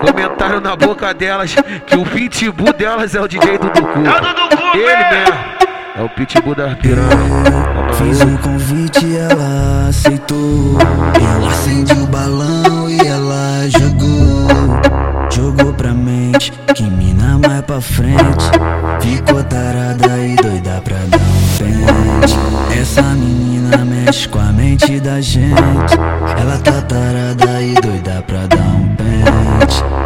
Comentaram na boca delas que o pitbull delas é o DJ do Dudu. É o Dudu, Ele mesmo. É o pitbull da piranha. Fiz um convite, ela aceitou. Ela acendeu o balão e ela jogou. Jogou pra mente, que mina mais pra frente. Ficou tarada e doida pra dar um pente. Essa menina mexe com a mente da gente. Ela tá tarada e doida pra dar um pente.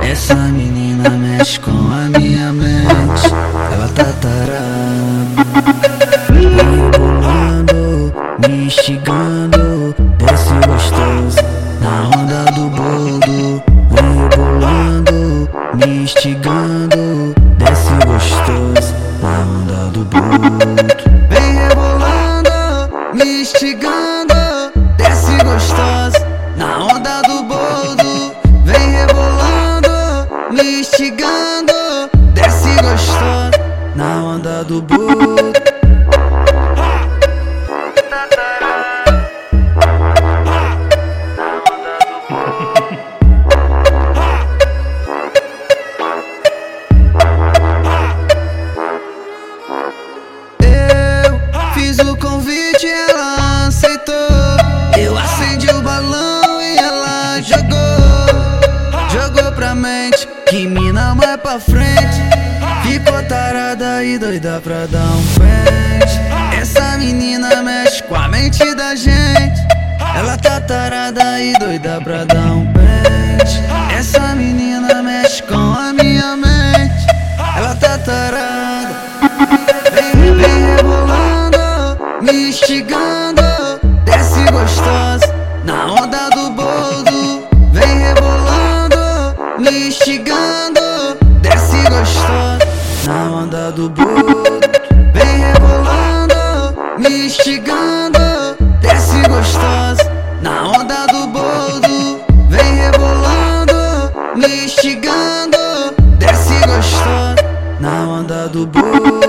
Essa menina mexe com a minha mente. Ela tá tarada. Rebolando, me instigando. Desce gostoso na onda do boldo. Vem rebolando, me instigando. Desce gostoso na onda do boldo. Vem rebolando, me instigando. Do boldo. Eu fiz o convite, ela aceitou. Eu acendi o balão e ela jogou. Jogou pra mente, que mina mais pra frente. Ficou tarada e doida pra dar um pente. Essa menina mexe com a mente da gente. Ela tá tarada e doida pra dar um pente. Essa menina mexe do boldo. Vem rebolando, me instigando. Desce gostosa na onda do boldo. Vem rebolando, me instigando. Desce gostosa na onda do boldo.